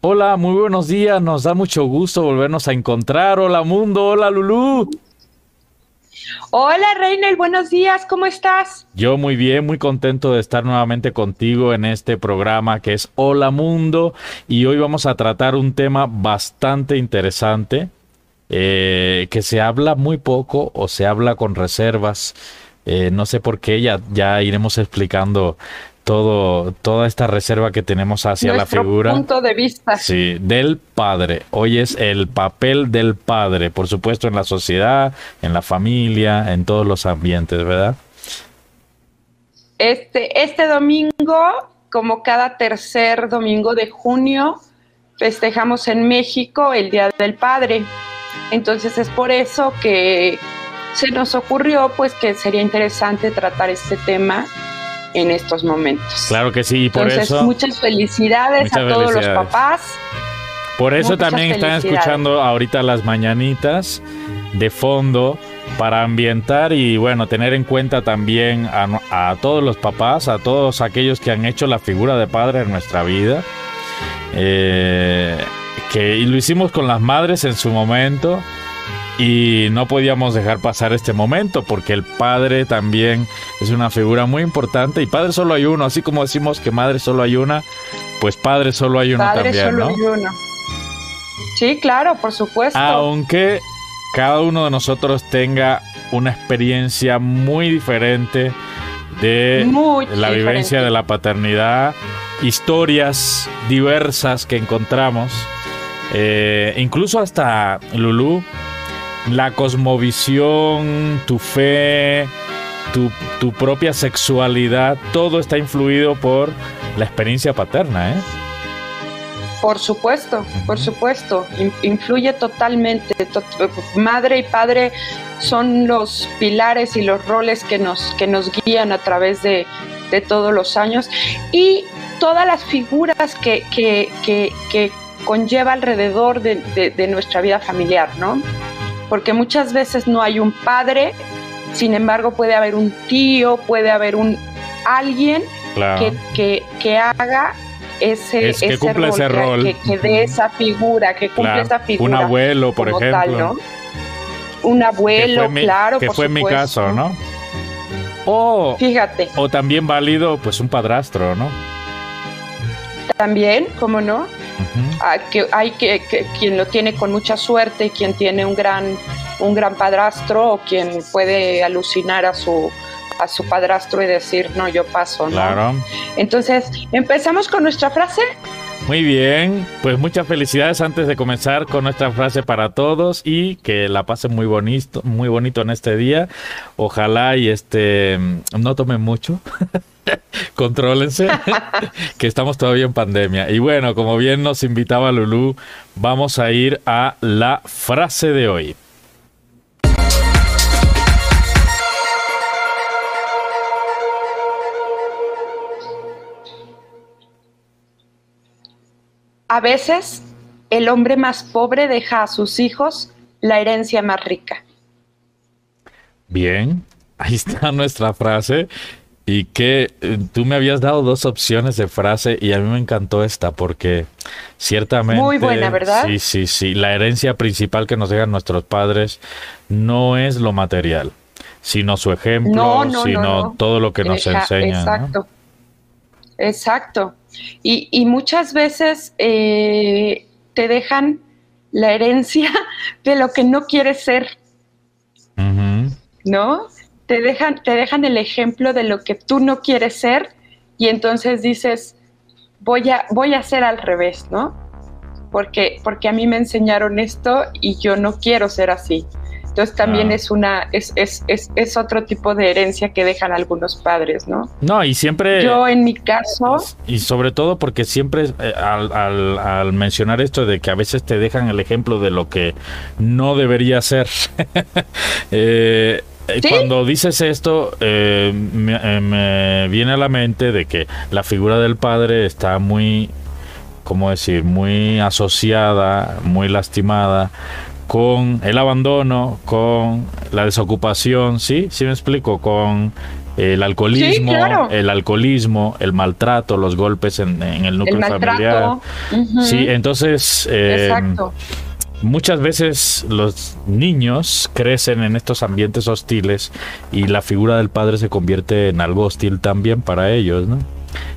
Hola, muy buenos días. Nos da mucho gusto volvernos a encontrar. Hola, mundo. Hola, Lulú. Hola, Reynel. Buenos días. ¿Cómo estás? Yo muy bien, muy contento de estar nuevamente contigo en este programa que es Hola, mundo. Y hoy vamos a tratar un tema bastante interesante eh, que se habla muy poco o se habla con reservas. Eh, no sé por qué, ya, ya iremos explicando todo, toda esta reserva que tenemos hacia la figura. punto de vista. Sí, del padre. Hoy es el papel del padre, por supuesto, en la sociedad, en la familia, en todos los ambientes, ¿verdad? Este, este domingo, como cada tercer domingo de junio, festejamos en México el Día del Padre. Entonces es por eso que se nos ocurrió pues que sería interesante tratar este tema en estos momentos. Claro que sí, por Entonces, eso. Muchas felicidades a todos los papás. Por eso también están escuchando ahorita las mañanitas de fondo para ambientar y bueno, tener en cuenta también a, a, todos los papás, a todos aquellos que han hecho la figura de padre en nuestra vida. Eh, que lo hicimos con las madres en su momento y no podíamos dejar pasar este momento porque el padre también es una figura muy importante y padre solo hay uno, así como decimos que madre solo hay una, pues padre solo hay uno padre también, solo ¿no? Hay uno. Sí, claro, por supuesto. Aunque cada uno de nosotros tenga una experiencia muy diferente de muy la diferente. vivencia de la paternidad, historias diversas que encontramos, eh, incluso hasta Lulú, la cosmovisión, tu fe, tu, tu, propia sexualidad, todo está influido por la experiencia paterna, ¿eh? Por supuesto, por supuesto, influye totalmente. To madre y padre son los pilares y los roles que nos, que nos guían a través de, de todos los años y todas las figuras que, que, que, que conlleva alrededor de, de, de nuestra vida familiar, ¿no? Porque muchas veces no hay un padre, sin embargo puede haber un tío, puede haber un alguien claro. que, que, que, haga ese, es que ese, rol, ese rol, que, que dé esa figura, que cumple claro. esa figura. Un abuelo, por ejemplo. Tal, ¿no? Un abuelo, mi, claro. Que por fue supuesto. mi caso, ¿no? O, Fíjate. O también válido, pues un padrastro, ¿no? También, ¿cómo no? Uh -huh. que hay que, que, quien lo tiene con mucha suerte, quien tiene un gran, un gran padrastro o quien puede alucinar a su, a su padrastro y decir, no, yo paso, ¿no? Claro. Entonces, empezamos con nuestra frase. Muy bien, pues muchas felicidades antes de comenzar con nuestra frase para todos y que la pasen muy bonito, muy bonito en este día. Ojalá y este no tomen mucho. Contrólense, que estamos todavía en pandemia. Y bueno, como bien nos invitaba Lulú, vamos a ir a la frase de hoy. A veces, el hombre más pobre deja a sus hijos la herencia más rica. Bien, ahí está nuestra frase. Y que eh, tú me habías dado dos opciones de frase y a mí me encantó esta porque ciertamente... Muy buena, ¿verdad? Sí, sí, sí. La herencia principal que nos dejan nuestros padres no es lo material, sino su ejemplo, no, no, sino no, todo lo que nos Deja, enseñan. Exacto. Exacto. Y, y muchas veces eh, te dejan la herencia de lo que no quieres ser. Uh -huh. ¿No? Te dejan, te dejan el ejemplo de lo que tú no quieres ser y entonces dices, voy a, voy a ser al revés, ¿no? Porque, porque a mí me enseñaron esto y yo no quiero ser así. Entonces también ah. es una, es, es, es, es, otro tipo de herencia que dejan algunos padres, ¿no? No, y siempre. Yo en mi caso. Y sobre todo porque siempre eh, al, al, al, mencionar esto de que a veces te dejan el ejemplo de lo que no debería ser. eh, ¿Sí? Cuando dices esto, eh, me, eh, me, viene a la mente de que la figura del padre está muy, ¿cómo decir?, muy asociada, muy lastimada con el abandono, con la desocupación, ¿sí? ¿Sí me explico? Con el alcoholismo, el alcoholismo, el maltrato, los golpes en, el núcleo familiar. Sí, entonces eh, muchas veces los niños crecen en estos ambientes hostiles y la figura del padre se convierte en algo hostil también para ellos, ¿no?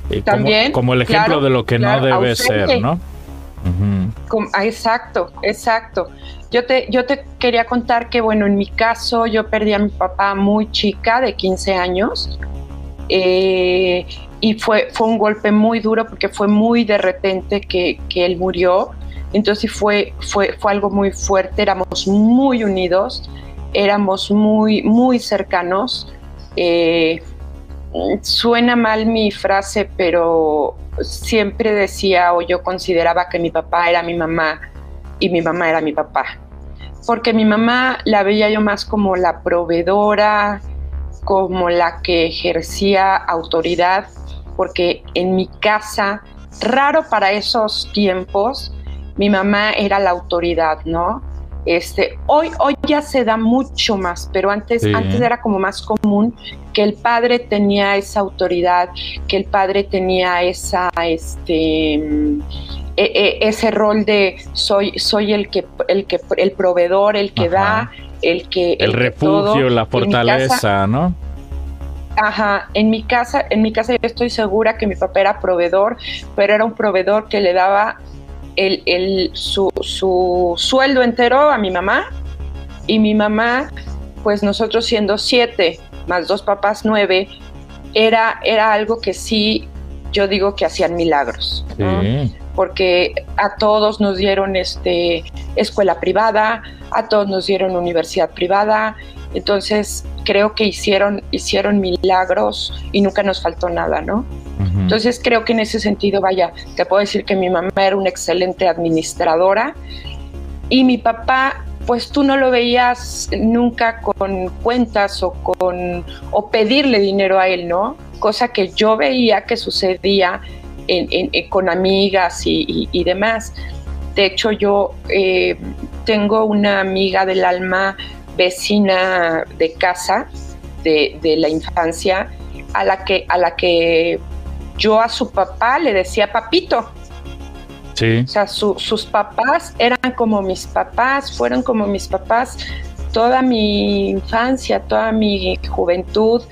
Eh, también, como, el ejemplo de lo que no debe ser, ¿no? Ah, exacto, exacto. Yo te, yo te quería contar que, bueno, en mi caso yo perdí a mi papá muy chica, de 15 años, eh, y fue, fue un golpe muy duro porque fue muy de repente que, él murió. Entonces fue, fue, fue algo muy fuerte, éramos muy unidos, éramos muy, muy cercanos. Eh, suena mal mi frase, pero siempre decía o yo consideraba que mi papá era mi mamá y mi mamá era mi papá. Porque mi mamá la veía yo más como la proveedora, como la que ejercía autoridad, porque en mi casa, raro para esos tiempos, mi mamá era la autoridad, ¿no? Este, hoy, hoy ya se da mucho más, pero antes, antes era como más común que el padre tenía esa autoridad, que el padre tenía esa, este, e, e, ese rol de soy, soy el que, el que, el proveedor, el que da, el que el, refugio, la fortaleza, ¿no? Ajá, en mi casa, en mi casa yo estoy segura que mi papá era proveedor, pero era un proveedor que le daba el, su, su, sueldo entero a mi mamá. Y mi mamá, pues nosotros siendo siete más dos papás nueve, era, era algo que sí, yo digo que hacían milagros, porque a todos nos dieron este, escuela privada, a todos nos dieron universidad privada, entonces creo que hicieron, hicieron milagros y nunca nos faltó nada, ¿no? Entonces creo que en ese sentido, vaya, te puedo decir que mi mamá era una excelente administradora y mi papá, pues tú no lo veías nunca con cuentas o con o pedirle dinero a él, ¿no? Cosa que yo veía que sucedía con amigas y, demás. De hecho, yo eh, tengo una amiga del alma vecina de casa de, de, la infancia a la que a la que yo a su papá le decía papito. Sí. O sea, sus papás eran como mis papás, fueron como mis papás toda mi infancia, toda mi juventud,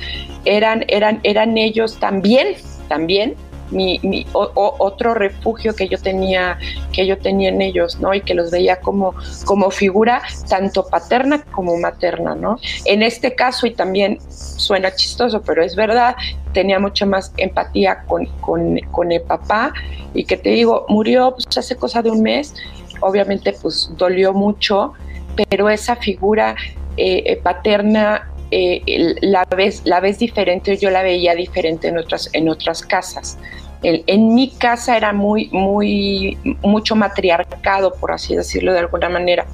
eran, eran, eran ellos también, también mi, otro refugio que yo tenía que yo tenía en ellos no y que los veía como como figura tanto paterna como materna no en este caso y también suena chistoso pero es verdad tenía mucha más empatía con, con, el papá y que te digo murió pues, hace cosa de un mes obviamente pues dolió mucho pero esa figura eh, eh, paterna eh, la ves la ves diferente yo la veía diferente en otras en otras casas en mi casa era muy, muy, mucho matriarcado, por así decirlo de alguna manera.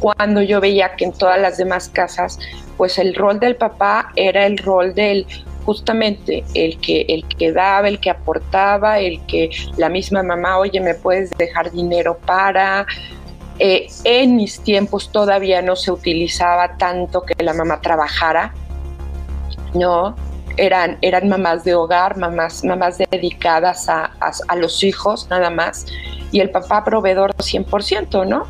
Cuando yo veía que en todas las demás casas, pues el rol del papá era el rol del justamente el que, el que daba, el que aportaba, el que la misma mamá, oye, me puedes dejar dinero para. Eh, en mis tiempos todavía no se utilizaba tanto que la mamá trabajara, ¿no? eran, eran mamás de hogar, mamás, mamás dedicadas a, los hijos nada más, y el papá proveedor 100%, ¿no?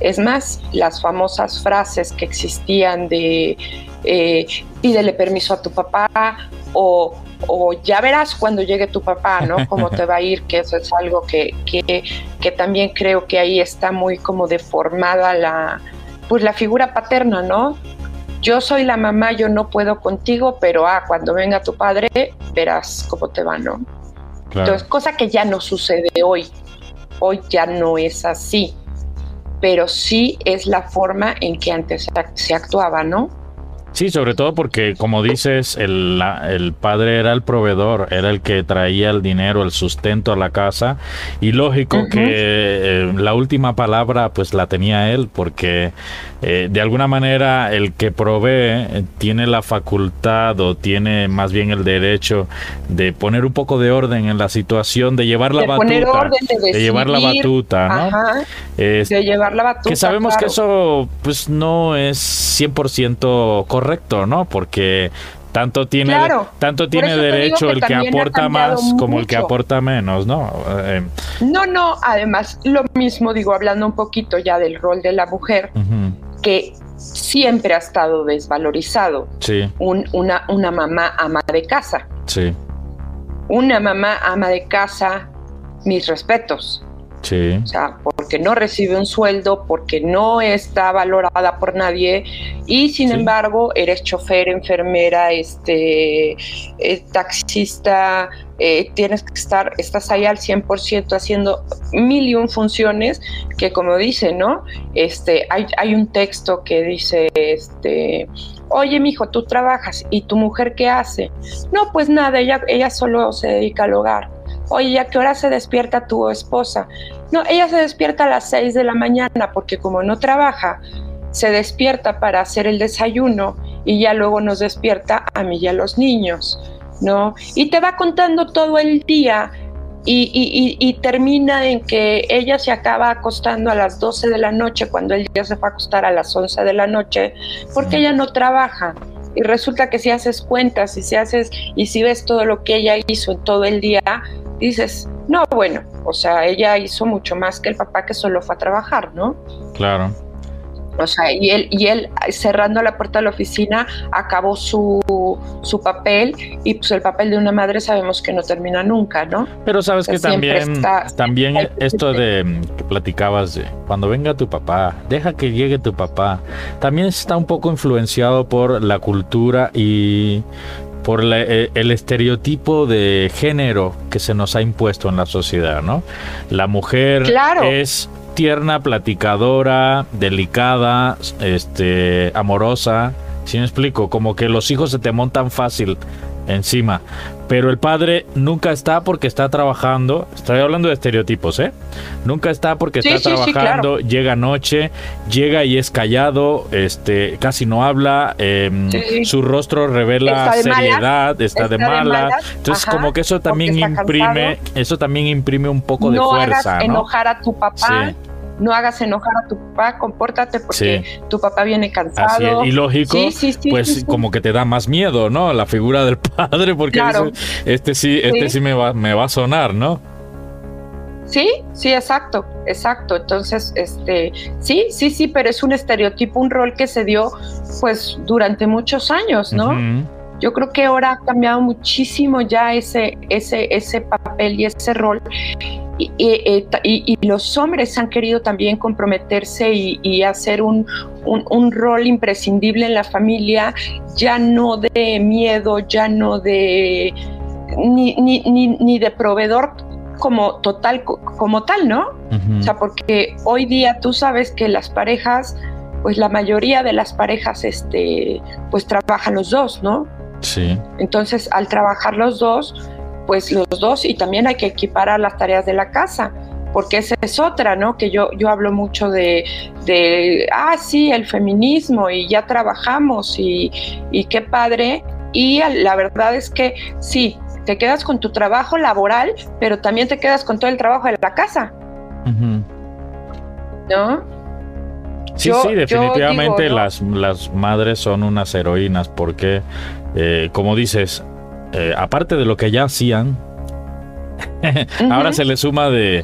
Es más, las famosas frases que existían de eh, pídele permiso a tu papá o, ya verás cuando llegue tu papá, ¿no? Cómo te va a ir, que eso es algo que, que, también creo que ahí está muy como deformada la, pues la figura paterna, ¿no? yo soy la mamá, yo no puedo contigo, pero ah, cuando venga tu padre, verás cómo te va, ¿no? Entonces, cosa que ya no sucede hoy. Hoy ya no es así, pero sí es la forma en que antes se actuaba, ¿no? Sí, sobre todo porque, como dices, el, el, padre era el proveedor, era el que traía el dinero, el sustento a la casa. Y lógico que eh, la última palabra pues la tenía él, porque eh, de alguna manera el que provee eh, tiene la facultad o tiene más bien el derecho de poner un poco de orden en la situación, de llevar la batuta. de, llevar la batuta, ¿no? de llevar la batuta. Que sabemos que eso pues no es 100% correcto correcto, ¿no? Porque Tanto tiene, tanto tiene derecho el que aporta más como el que aporta menos, ¿no? Eh, no, no, además lo mismo digo, hablando un poquito ya del rol de la mujer, que siempre ha estado desvalorizado. Sí. una, una mamá ama de casa. Sí. Una mamá ama de casa, mis respetos. Sí. O sea, porque no recibe un sueldo, porque no está valorada por nadie y sin embargo eres chofer, enfermera, este, eh, taxista, eh, tienes que estar, estás ahí al 100% haciendo mil y un funciones que como dice, ¿no? Este, hay, hay un texto que dice, este, oye, mijo, tú trabajas y tu mujer qué hace? No, pues nada, ella, ella solo se dedica al hogar. Oye, ¿a qué hora se despierta tu esposa? No, ella se despierta a las 6 de la mañana porque como no trabaja, se despierta para hacer el desayuno y ya luego nos despierta a mí y a los niños, ¿no? Y te va contando todo el día y, termina en que ella se acaba acostando a las 12 de la noche cuando él ya se fue a acostar a las 11 de la noche porque ella no trabaja. Y resulta que si haces cuentas y si haces y si ves todo lo que ella hizo en todo el día, dices, no, bueno, o sea, ella hizo mucho más que el papá que solo fue a trabajar, ¿no? Claro. O sea, y él, y él cerrando la puerta de la oficina acabó su, su papel y pues el papel de una madre sabemos que no termina nunca, ¿no? Pero sabes que también, también esto de que platicabas de cuando venga tu papá, deja que llegue tu papá, también está un poco influenciado por la cultura y por eh, el estereotipo de género que se nos ha impuesto en la sociedad, ¿no? La mujer es tierna, platicadora, delicada, este, amorosa. Si me explico, como que los hijos se te montan fácil encima. Pero el padre nunca está porque está trabajando. Estoy hablando de estereotipos, ¿eh? Nunca está porque está trabajando. Llega noche, llega y es callado, este, casi no habla. Em, su rostro revela seriedad, está, de, mala. Entonces, como que eso también imprime, eso también imprime un poco de fuerza. ¿no? enojar a tu papá no hagas enojar a tu papá, compórtate porque tu papá viene cansado. Así Y lógico, pues como que te da más miedo, ¿no? La figura del padre, porque este sí, este sí, me, va, me va a sonar, ¿no? Sí, sí, exacto, exacto. Entonces, este, sí, sí, sí, pero es un estereotipo, un rol que se dio, pues, durante muchos años, ¿no? Yo creo que ahora ha cambiado muchísimo ya ese, ese, ese papel y ese rol. Eh, y, y, los hombres han querido también comprometerse y, hacer un, un, rol imprescindible en la familia, ya no de miedo, ya no de ni, ni, ni, de proveedor como total, como tal, ¿no? O sea, porque hoy día tú sabes que las parejas, pues la mayoría de las parejas, este, pues trabajan los dos, ¿no? Sí. Entonces, al trabajar los dos, pues los dos y también hay que equiparar las tareas de la casa porque esa es otra, ¿no? Que yo, yo hablo mucho de, de, ah, sí, el feminismo y ya trabajamos y, y qué padre. Y la verdad es que sí, te quedas con tu trabajo laboral, pero también te quedas con todo el trabajo de la casa. ¿No? Sí, sí, definitivamente las, las madres son unas heroínas porque, eh, como dices, eh, aparte de lo que ya hacían, ahora se le suma de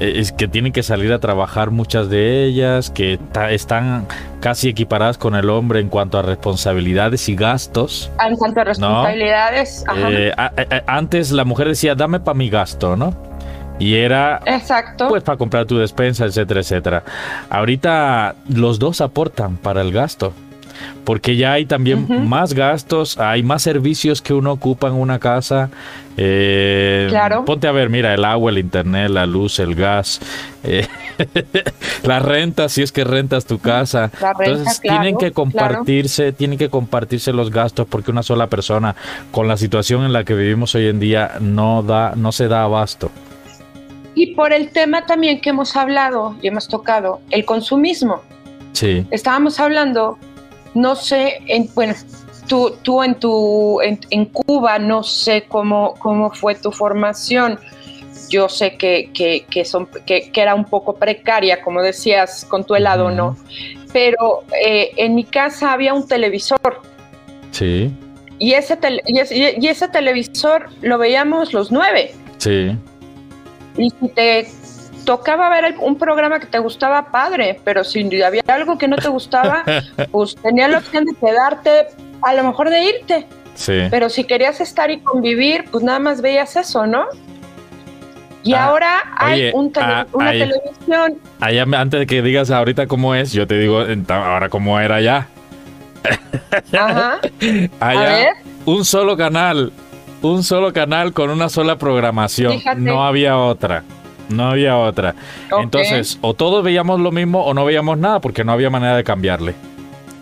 eh, es que tienen que salir a trabajar muchas de ellas, que están casi equiparadas con el hombre en cuanto a responsabilidades y gastos. En cuanto a responsabilidades, eh, antes la mujer decía, dame para mi gasto, ¿no? Y era Exacto. pues para comprar tu despensa, etcétera, etcétera. Ahorita los dos aportan para el gasto porque ya hay también más gastos, hay más servicios que uno ocupa en una casa. Eh, claro. Ponte a ver, mira, el agua, el internet, la luz, el gas, eh, la renta, si es que rentas tu casa. Entonces tienen que compartirse, tienen que compartirse los gastos porque una sola persona, con la situación en la que vivimos hoy en día, no da, no se da abasto. Y por el tema también que hemos hablado y hemos tocado, el consumismo. Sí. Estábamos hablando no sé, en, bueno, tú, tú en, tu, en, Cuba no sé cómo, cómo fue tu formación. Yo sé que, que, son, que, era un poco precaria, como decías, con tu helado, ¿no? Pero eh, en mi casa había un televisor. Sí. y ese, y, ese, televisor lo veíamos los nueve. Sí. Y si te tocaba ver un programa que te gustaba, padre, pero si había algo que no te gustaba, pues tenía la opción de quedarte, a lo mejor de irte. Sí. Pero si querías estar y convivir, pues nada más veías eso, ¿no? Y ah, ahora hay un ah, una televisión. Allá, antes de que digas ahorita cómo es, yo te digo ahora cómo era ya. Ajá. Allá, un solo canal. Un solo canal con una sola programación. No había otra. No había otra. Entonces, o todos veíamos lo mismo o no veíamos nada porque no había manera de cambiarle.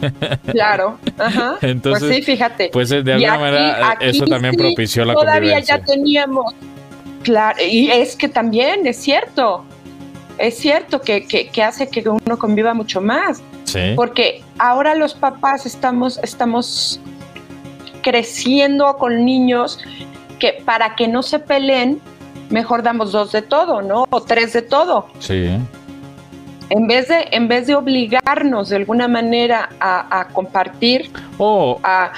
Claro, ajá. Entonces, pues sí, fíjate. Pues de alguna manera eso también propició la Todavía ya teníamos, claro, y es que también es cierto, es cierto que, que, hace que uno conviva mucho más. Sí. Porque ahora los papás estamos, estamos creciendo con niños que para que no se peleen, mejor damos dos de todo, ¿no? O tres de todo. Sí. En vez de, en vez de obligarnos de alguna manera a, compartir, o a,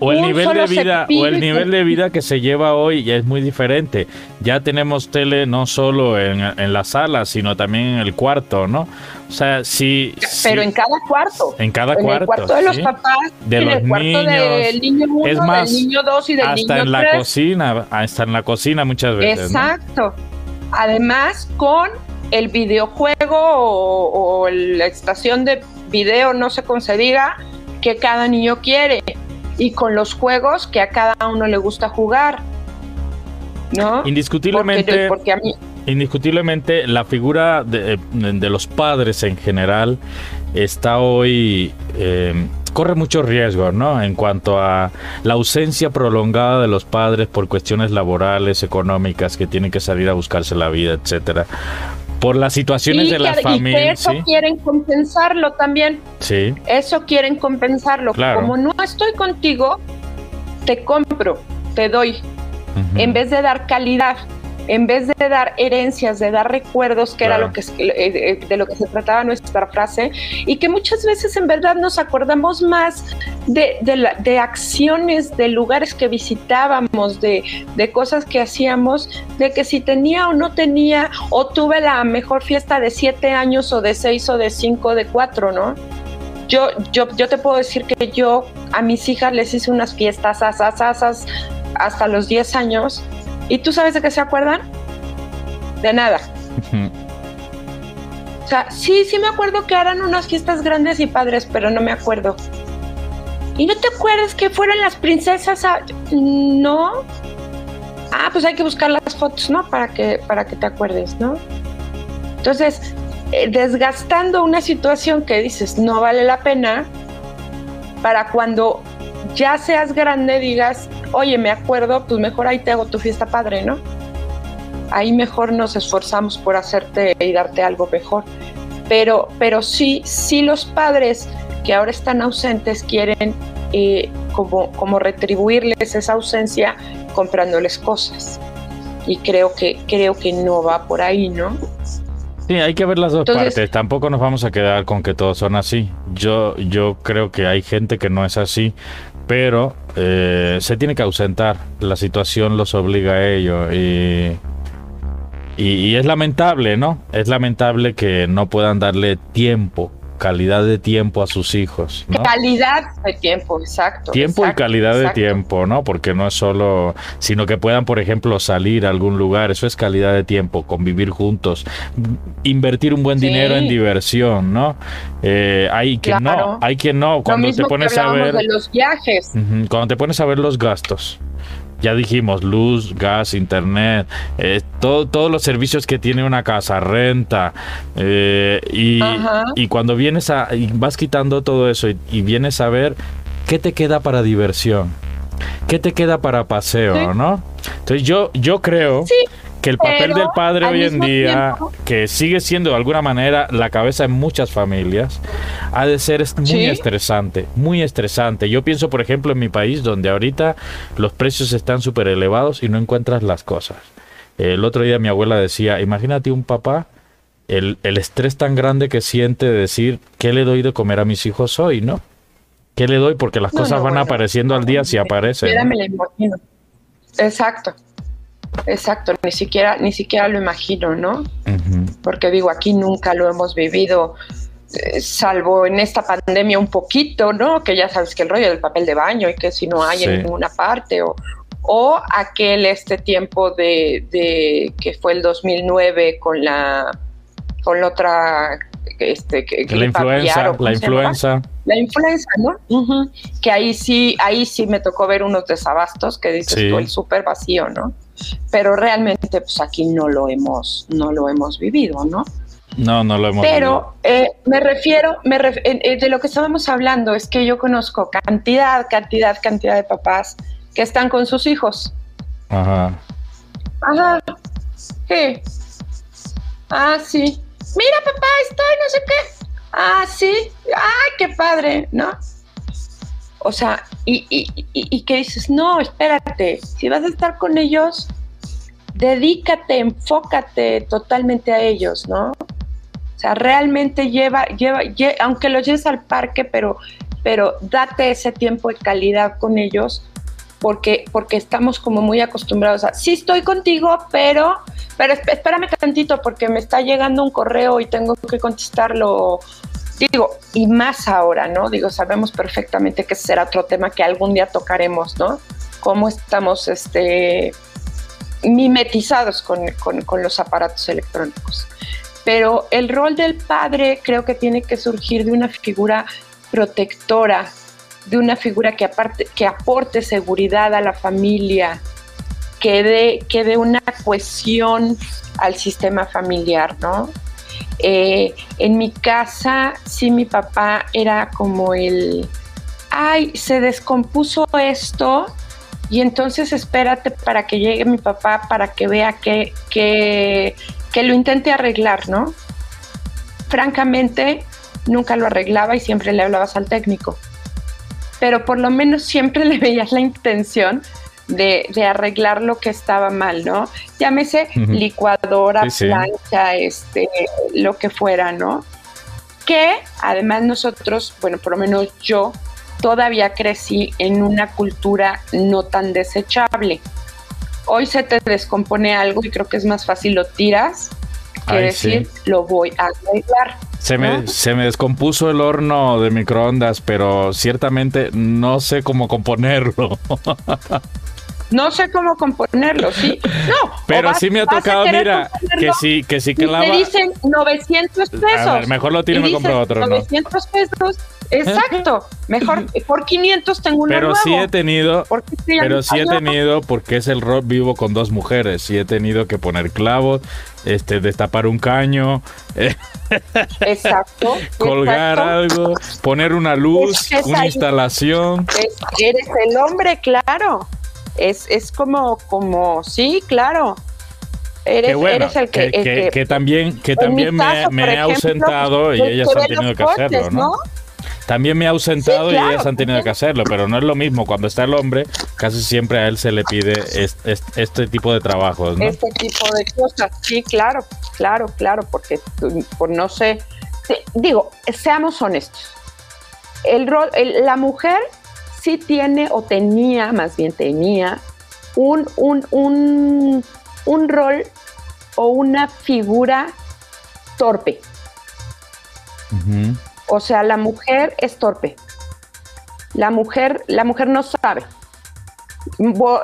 o el nivel de vida o el nivel de vida que se lleva hoy ya es muy diferente. Ya tenemos tele no solo en, en la sala, sino también en el cuarto, ¿no? O sea, sí. Pero en cada cuarto. En cada cuarto. En el cuarto de los papás, de en el cuarto del niño 1, es más, del niño 2 y del hasta niño 3. en la cocina, hasta en la cocina muchas veces. Exacto. Además, con el videojuego o, la estación de video, no sé cómo se diga, que cada niño quiere. Y con los juegos que a cada uno le gusta jugar. ¿No? Indiscutiblemente. Porque, a mí, indiscutiblemente la figura de, los padres en general está hoy eh, corre mucho riesgo, ¿no? En cuanto a la ausencia prolongada de los padres por cuestiones laborales, económicas, que tienen que salir a buscarse la vida, etcétera. Por las situaciones de las familias. Y eso quieren compensarlo también. Sí. Eso quieren compensarlo. Como no estoy contigo, te compro, te doy. En vez de dar calidad, en vez de dar herencias, de dar recuerdos, que era lo que eh, eh, de lo que se trataba nuestra frase, y que muchas veces en verdad nos acordamos más de, de, acciones, de lugares que visitábamos, de, de, cosas que hacíamos, de que si tenía o no tenía, o tuve la mejor fiesta de siete años, o de seis, o de cinco, o de cuatro, ¿no? Yo, yo, yo te puedo decir que yo a mis hijas les hice unas fiestas asas, asas hasta los diez años ¿Y tú sabes de qué se acuerdan? De nada. o sea, sí, sí me acuerdo que eran unas fiestas grandes y padres, pero no me acuerdo. ¿Y no te acuerdas que fueron las princesas a... No. Ah, pues hay que buscar las fotos, ¿no? Para que, para que te acuerdes, ¿no? Entonces, eh, desgastando una situación que dices no vale la pena, para cuando ya seas grande digas, oye, me acuerdo, pues mejor ahí te hago tu fiesta padre, ¿no? Ahí mejor nos esforzamos por hacerte y darte algo mejor. Pero, pero sí, sí los padres que ahora están ausentes quieren eh, como, como retribuirles esa ausencia comprándoles cosas. Y creo que, creo que no va por ahí, ¿no? Sí, hay que ver las dos partes. Tampoco nos vamos a quedar con que todos son así. Yo, yo creo que hay gente que no es así pero eh, se tiene que ausentar. La situación los obliga a ello y, y, es lamentable, ¿no? Es lamentable que no puedan darle tiempo calidad de tiempo a sus hijos. Calidad de tiempo, exacto. Tiempo y calidad de tiempo, ¿no? Porque no es solo, sino que puedan, por ejemplo, salir a algún lugar, eso es calidad de tiempo, convivir juntos, invertir un buen dinero en diversión, ¿no? Eh, hay quien no, hay quien no. Cuando te pones a ver... De los viajes. cuando te pones a ver los gastos ya dijimos, luz, gas, internet, eh, todo, todos los servicios que tiene una casa, renta, eh, y, cuando vienes a, y vas quitando todo eso y, vienes a ver qué te queda para diversión, qué te queda para paseo, ¿no? Entonces yo, yo creo que el papel del padre hoy en día, que sigue siendo de alguna manera la cabeza en muchas familias, ha de ser muy estresante, muy estresante. Yo pienso, por ejemplo, en mi país, donde ahorita los precios están súper elevados y no encuentras las cosas. El otro día mi abuela decía, imagínate un papá, el, el estrés tan grande que siente de decir, ¿qué le doy de comer a mis hijos hoy, no? ¿Qué le doy? Porque las cosas van apareciendo al día si aparecen. me lo imagino. Exacto. Exacto, ni siquiera, ni siquiera lo imagino, ¿no? Porque digo, aquí nunca lo hemos vivido, eh, salvo en esta pandemia un poquito, ¿no? Que ya sabes que el rollo del papel de baño y que si no hay en ninguna parte, o, o aquel este tiempo de, de que fue el 2009 con la con la otra este, que, la influenza, la influenza. La influenza, ¿no? Que ahí sí, ahí sí me tocó ver unos desabastos que dices el súper vacío, ¿no? Pero realmente, pues aquí no lo hemos, no lo hemos vivido, ¿no? No, no lo hemos Pero eh, me refiero, me eh, de lo que estábamos hablando es que yo conozco cantidad, cantidad, cantidad de papás que están con sus hijos. Ajá. Ajá. ¿Qué? Ah, sí mira papá, estoy no sé qué. Ah, sí, ay, qué padre, ¿no? O sea, y, y, y, que dices, no, espérate, si vas a estar con ellos, dedícate, enfócate totalmente a ellos, ¿no? O sea, realmente lleva, lleva, aunque los lleves al parque, pero, pero date ese tiempo de calidad con ellos, porque, porque estamos como muy acostumbrados a, sí estoy contigo, pero pero espérame tantito porque me está llegando un correo y tengo que contestarlo. Y más ahora, ¿no? Digo, sabemos perfectamente que será otro tema que algún día tocaremos, ¿no? Cómo estamos este, mimetizados con, con los aparatos electrónicos. Pero el rol del padre creo que tiene que surgir de una figura protectora, de una figura que, aparte, que aporte seguridad a la familia, que dé, una cohesión al sistema familiar, ¿no? Eh, en mi casa, sí, mi papá era como el, ay, se descompuso esto y entonces espérate para que llegue mi papá para que vea que, que, que lo intente arreglar, ¿no? Francamente, nunca lo arreglaba y siempre le hablabas al técnico. Pero por lo menos siempre le veías la intención de, arreglar lo que estaba mal, ¿no? Llámese licuadora, plancha, este, lo que fuera, ¿no? Que además nosotros, bueno, por lo menos yo, todavía crecí en una cultura no tan desechable. Hoy se te descompone algo y creo que es más fácil lo tiras que decir lo voy a arreglar. Se me, se me descompuso el horno de microondas, pero ciertamente no sé cómo componerlo. No sé cómo componerlo, sí. No. Pero sí me ha tocado, mira, que sí, que sí que la. Te dicen 900 pesos. A ver, mejor lo tiro y me compro otro. 900 pesos. Exacto. Mejor por 500 tengo uno pero nuevo. Sí he tenido, pero sí he tenido, porque es el rock vivo con dos mujeres. Sí he tenido que poner clavos, este, destapar un caño. Exacto. colgar algo, poner una luz, una instalación. eres el hombre, claro es, es como, como, sí, claro. Eres, eres el que, que, también, que también me, me he ausentado y ellas han tenido que hacerlo, ¿no? También me he ausentado y ellas han tenido que hacerlo, pero no es lo mismo. Cuando está el hombre, casi siempre a él se le pide este, este, tipo de trabajos, ¿no? Este tipo de cosas, sí, claro, claro, claro, porque por no sé, digo, seamos honestos. El rol, la mujer sí tiene o tenía, más bien tenía, un, un, un, rol o una figura torpe. O sea, la mujer es torpe. La mujer, la mujer no sabe.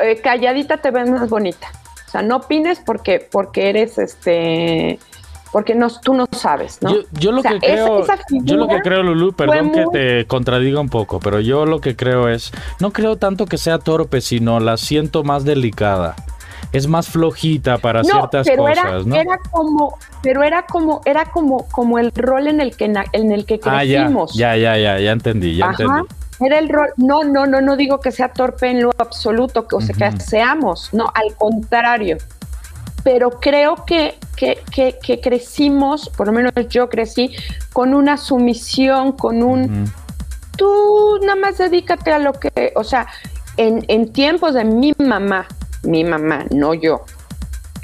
Eh, calladita te ves más bonita. O sea, no opines porque, porque eres este porque no, tú no sabes, ¿no? Yo, lo que creo, yo lo que creo, Lulu, perdón que te contradiga un poco, pero yo lo que creo es, no creo tanto que sea torpe, sino la siento más delicada. Es más flojita para ciertas cosas, ¿no? Era como, pero era como, era como, como el rol en el que en el que crecimos. Ah, ya, ya, ya, ya, entendí, ya entendí. Era el rol, no, no, no, no digo que sea torpe en lo absoluto, o sea, que seamos, no, al contrario pero creo que, que, crecimos, por lo menos yo crecí, con una sumisión, con un... Tú nada más dedícate a lo que, o sea, en, en tiempos de mi mamá, mi mamá, no yo,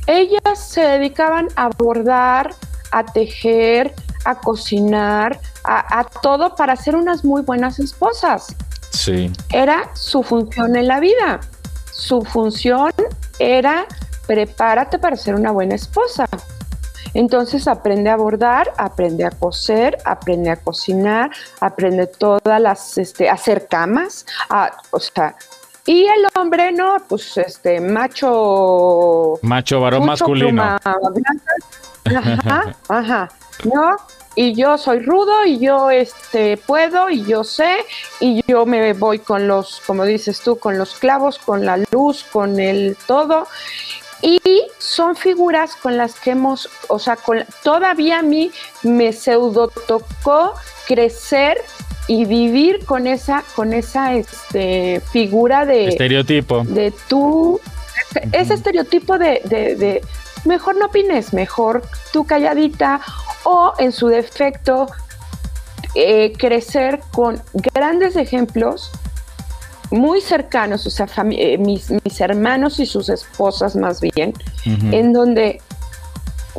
ellas se dedicaban a bordar, a tejer, a cocinar, a, a todo para ser unas muy buenas esposas. Sí. Era su función en la vida. Su función era prepárate para ser una buena esposa. Entonces aprende a bordar, aprende a coser, aprende a cocinar, aprende todas las, este, a hacer camas, a, o sea, y el hombre, no, pues este, macho. Macho varón masculino. Ajá, ajá. ¿No? Y yo soy rudo y yo este puedo y yo sé y yo me voy con los, como dices tú, con los clavos, con la luz, con el todo. Y son figuras con las que hemos, o sea, con, todavía a mí me pseudo tocó crecer y vivir con esa, con esa este, figura de... Estereotipo. De tú, ese estereotipo de, de, mejor no opines, mejor tú calladita o en su defecto eh, crecer con grandes ejemplos muy cercanos, o sea, eh, mis, mis, hermanos y sus esposas más bien, en donde,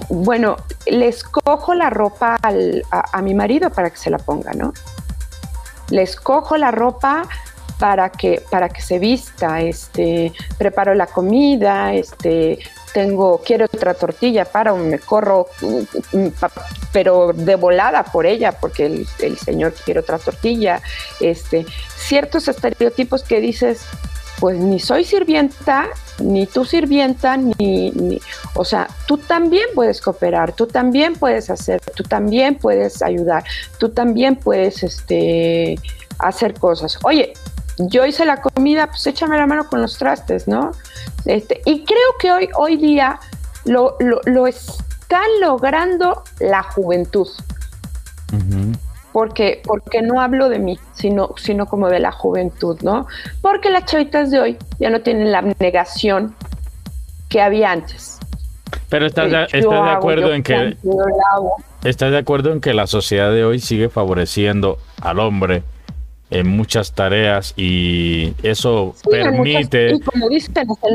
bueno, les cojo la ropa al, a, a, mi marido para que se la ponga, ¿no? les cojo la ropa para que, para que se vista, este, preparo la comida, este, tengo, quiero otra tortilla para, me corro, pero de volada por ella, porque el, señor quiere otra tortilla, este, ciertos estereotipos que dices, pues ni soy sirvienta, ni tú sirvienta, ni, ni, o sea, tú también puedes cooperar, tú también puedes hacer, tú también puedes ayudar, tú también puedes, este, hacer cosas. Oye, yo hice la comida, pues échame la mano con los trastes, ¿no? Este, y creo que hoy, hoy día lo, lo, lo están logrando la juventud. Porque, porque no hablo de mí, sino, sino como de la juventud, ¿no? Porque las chavitas de hoy ya no tienen la negación que había antes. Pero estás de, estás de acuerdo en que estás de acuerdo en que la sociedad de hoy sigue favoreciendo al hombre en muchas tareas y eso permite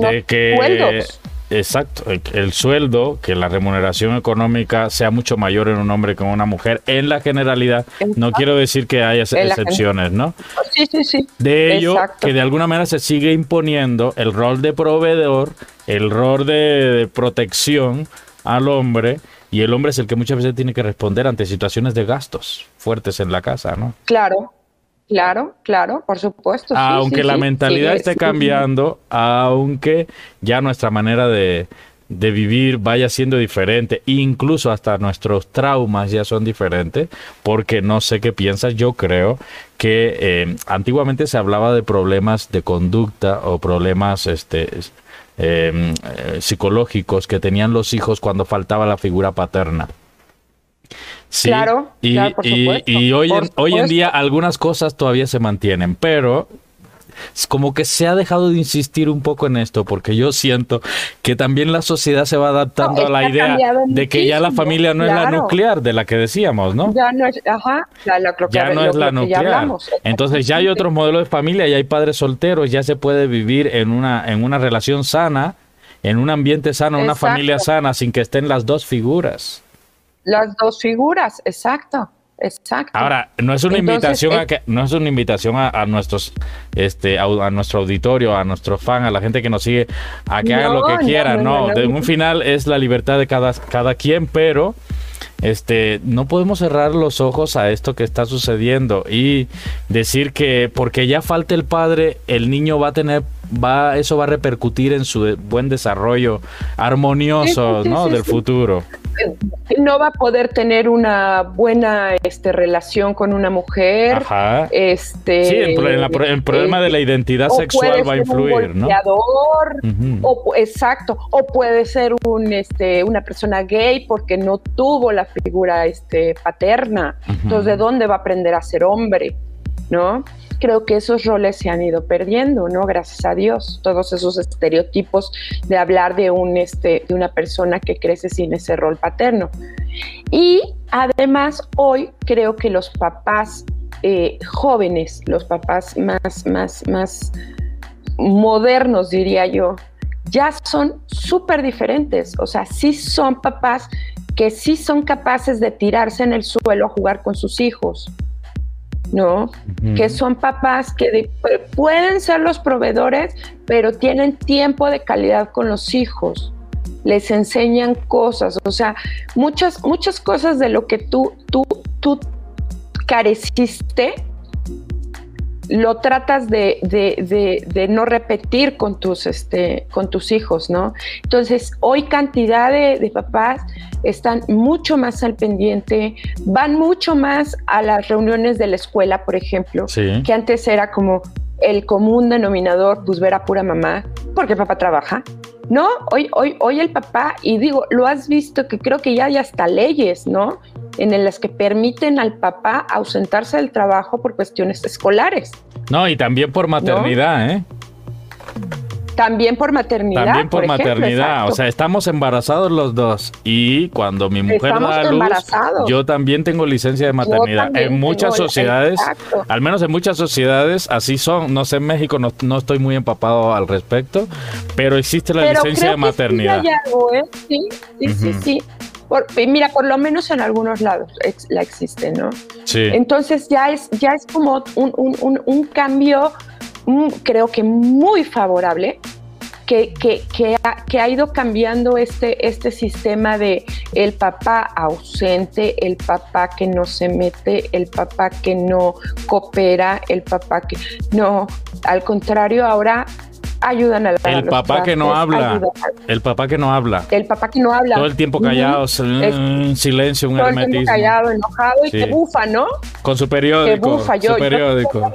de que exacto el, sueldo que la remuneración económica sea mucho mayor en un hombre que en una mujer en la generalidad. No quiero decir que haya excepciones no sí sí sí. De ello que de alguna manera se sigue imponiendo el rol de proveedor el rol de protección al hombre y el hombre es el que muchas veces tiene que responder ante situaciones de gastos fuertes en la casa no claro Claro, claro, por supuesto. Aunque la mentalidad esté cambiando, aunque ya nuestra manera de, vivir vaya siendo diferente, incluso hasta nuestros traumas ya son diferentes, porque no sé qué piensas, yo creo que eh, antiguamente se hablaba de problemas de conducta o problemas este, em, eh, psicológicos que tenían los hijos cuando faltaba la figura paterna claro, y, y, hoy, en, hoy en día algunas cosas todavía se mantienen, pero como que se ha dejado de insistir un poco en esto, porque yo siento que también la sociedad se va adaptando a la idea de que ya la familia no es la nuclear de la que decíamos, ¿no? Ya no es, ajá, ya, no es la nuclear. Entonces ya hay otros modelos de familia, ya hay padres solteros, ya se puede vivir en una, en una relación sana, en un ambiente sano, una familia sana, sin que estén las dos figuras. Las dos figuras, exacto. Exacto. Ahora, no es una invitación a que, no es una invitación a, nuestros este a, nuestro auditorio, a nuestro fan, a la gente que nos sigue a que hagan lo que quieran, no, de un final es la libertad de cada cada quien, pero este no podemos cerrar los ojos a esto que está sucediendo y decir que porque ya falta el padre, el niño va a tener va eso va a repercutir en su buen desarrollo armonioso, ¿no? del futuro no va a poder tener una buena este, relación con una mujer. Ajá. Este, sí, el, problema de la identidad sexual va a influir, ¿no? o, exacto, o puede ser un, este, una persona gay porque no tuvo la figura este, paterna. Entonces, ¿de dónde va a aprender a ser hombre? ¿No? creo que esos roles se han ido perdiendo, ¿no? Gracias a Dios, todos esos estereotipos de hablar de, un, este, de una persona que crece sin ese rol paterno. Y además, hoy creo que los papás eh, jóvenes, los papás más, más, más modernos, diría yo, ya son súper diferentes. O sea, sí son papás que sí son capaces de tirarse en el suelo a jugar con sus hijos, ¿no? Que son papás que pueden ser los proveedores, pero tienen tiempo de calidad con los hijos. Les enseñan cosas, o sea, muchas, muchas cosas de lo que tú, tú, tú careciste, lo tratas de, no repetir con tus, este, con tus hijos, ¿no? Entonces, hoy cantidad de, papás están mucho más al pendiente, van mucho más a las reuniones de la escuela, por ejemplo, que antes era como el común denominador, pues ver a pura mamá, porque papá trabaja. No, hoy, hoy, hoy el papá, y digo, lo has visto que creo que ya hay hasta leyes, ¿no? en las que permiten al papá ausentarse del trabajo por cuestiones escolares. No, y también por maternidad, ¿eh? También por maternidad. También por, maternidad. o sea, estamos embarazados los dos. Y cuando mi mujer da a luz, yo también tengo licencia de maternidad. En muchas sociedades, al menos en muchas sociedades, así son. No sé, en México no, no estoy muy empapado al respecto, pero existe la licencia de maternidad. ¿eh? Sí, sí, sí, sí mira, por lo menos en algunos lados la existe, ¿no? Sí. Entonces ya es, ya es como un, cambio, mm, creo que muy favorable, que, que, ha, ido cambiando este, este sistema de el papá ausente, el papá que no se mete, el papá que no coopera, el papá que no, al contrario, ahora ayudan a la El papá que no habla. El papá que no habla. El papá que no habla. Todo el tiempo callado, en silencio, un todo el tiempo callado, enojado y que bufa, ¿no? Con su periódico. Que bufa. Yo, periódico.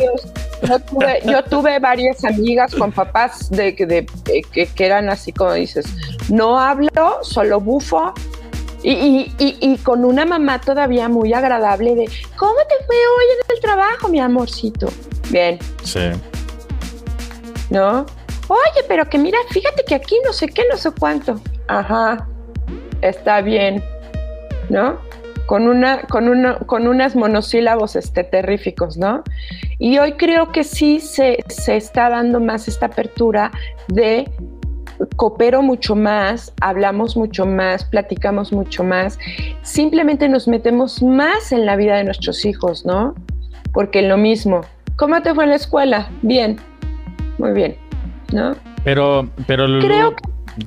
Yo, tuve, varias amigas con papás de, de, que, eran así como dices, no hablo, solo bufo, y, y, y, y, con una mamá todavía muy agradable de, ¿cómo te fue hoy en el trabajo, mi amorcito? Bien. Sí. ¿No? Oye, pero que mira, fíjate que aquí no sé qué, no sé cuánto. Ajá, está bien, ¿no? Con, una, con, una, con unas monosílabos este, terríficos, ¿no? Y hoy creo que sí se, se está dando más esta apertura de coopero mucho más, hablamos mucho más, platicamos mucho más, simplemente nos metemos más en la vida de nuestros hijos, ¿no? Porque lo mismo, ¿cómo te fue en la escuela? Bien, muy bien. ¿No? Pero, pero Creo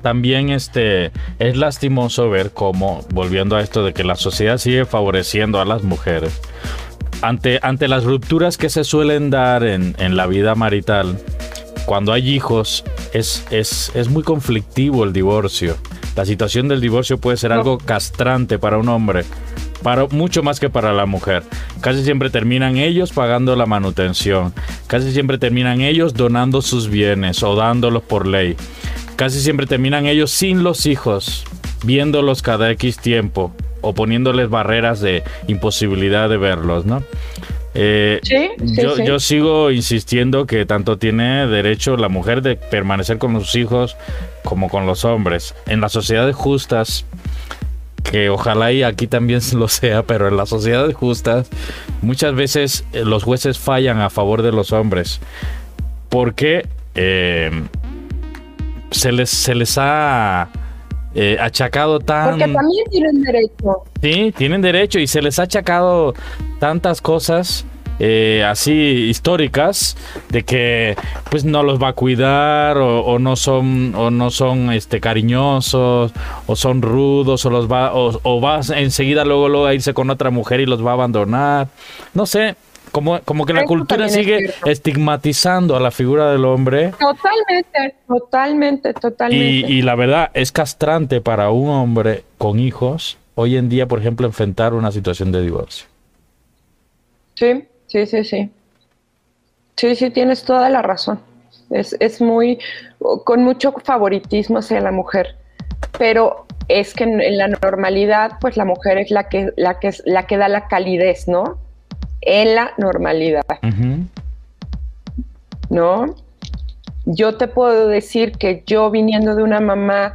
también este, es lastimoso ver cómo, volviendo a esto de que la sociedad sigue favoreciendo a las mujeres, ante, ante las rupturas que se suelen dar en, en la vida marital, cuando hay hijos, es, es, es, muy conflictivo el divorcio. La situación del divorcio puede ser algo castrante para un hombre para, mucho más que para la mujer. Casi siempre terminan ellos pagando la manutención, casi siempre terminan ellos donando sus bienes o dándolos por ley. Casi siempre terminan ellos sin los hijos, viéndolos cada X tiempo o poniéndoles barreras de imposibilidad de verlos, ¿no? Eh, yo, yo, sigo insistiendo que tanto tiene derecho la mujer de permanecer con sus hijos como con los hombres. En las sociedades justas que ojalá y aquí también lo sea, pero en las sociedades justas muchas veces eh, los jueces fallan a favor de los hombres porque eh, se, les, se les ha eh, achacado tan... Porque también tienen derecho. Sí, tienen derecho y se les ha achacado tantas cosas eh, así históricas de que pues no los va a cuidar o, no son o no son este cariñosos o son rudos o los va o, va enseguida luego, luego a irse con otra mujer y los va a abandonar no sé como, como que la cultura sigue estigmatizando a la figura del hombre. Totalmente, totalmente, totalmente. Y, y, la verdad es castrante para un hombre con hijos hoy en día, por ejemplo, enfrentar una situación de divorcio. Sí, Sí, sí, sí. Sí, sí, tienes toda la razón. Es, es muy, con mucho favoritismo hacia la mujer. Pero es que en, la normalidad, pues la mujer es la que, la que, la que da la calidez, ¿no? En la normalidad. ¿No? Yo te puedo decir que yo viniendo de una mamá